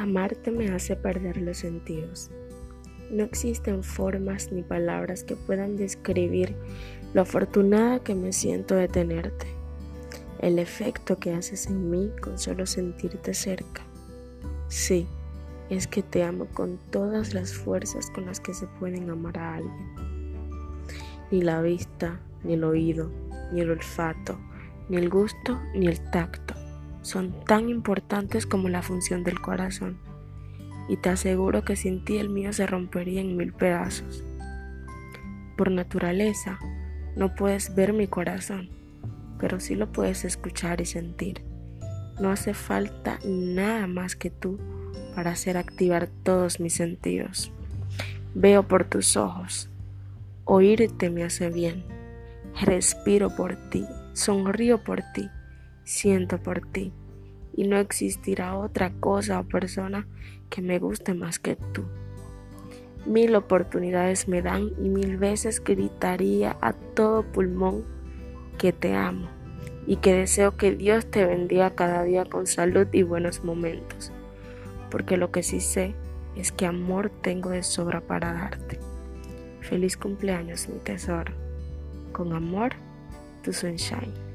Amarte me hace perder los sentidos. No existen formas ni palabras que puedan describir lo afortunada que me siento de tenerte, el efecto que haces en mí con solo sentirte cerca. Sí, es que te amo con todas las fuerzas con las que se pueden amar a alguien. Ni la vista, ni el oído, ni el olfato, ni el gusto, ni el tacto son tan importantes como la función del corazón, y te aseguro que sin ti el mío se rompería en mil pedazos. Por naturaleza, no puedes ver mi corazón, pero sí lo puedes escuchar y sentir. No hace falta nada más que tú para hacer activar todos mis sentidos. Veo por tus ojos, oírte me hace bien, respiro por ti, sonrío por ti siento por ti y no existirá otra cosa o persona que me guste más que tú. Mil oportunidades me dan y mil veces gritaría a todo pulmón que te amo y que deseo que Dios te bendiga cada día con salud y buenos momentos, porque lo que sí sé es que amor tengo de sobra para darte. Feliz cumpleaños, mi tesoro. Con amor, tu sunshine.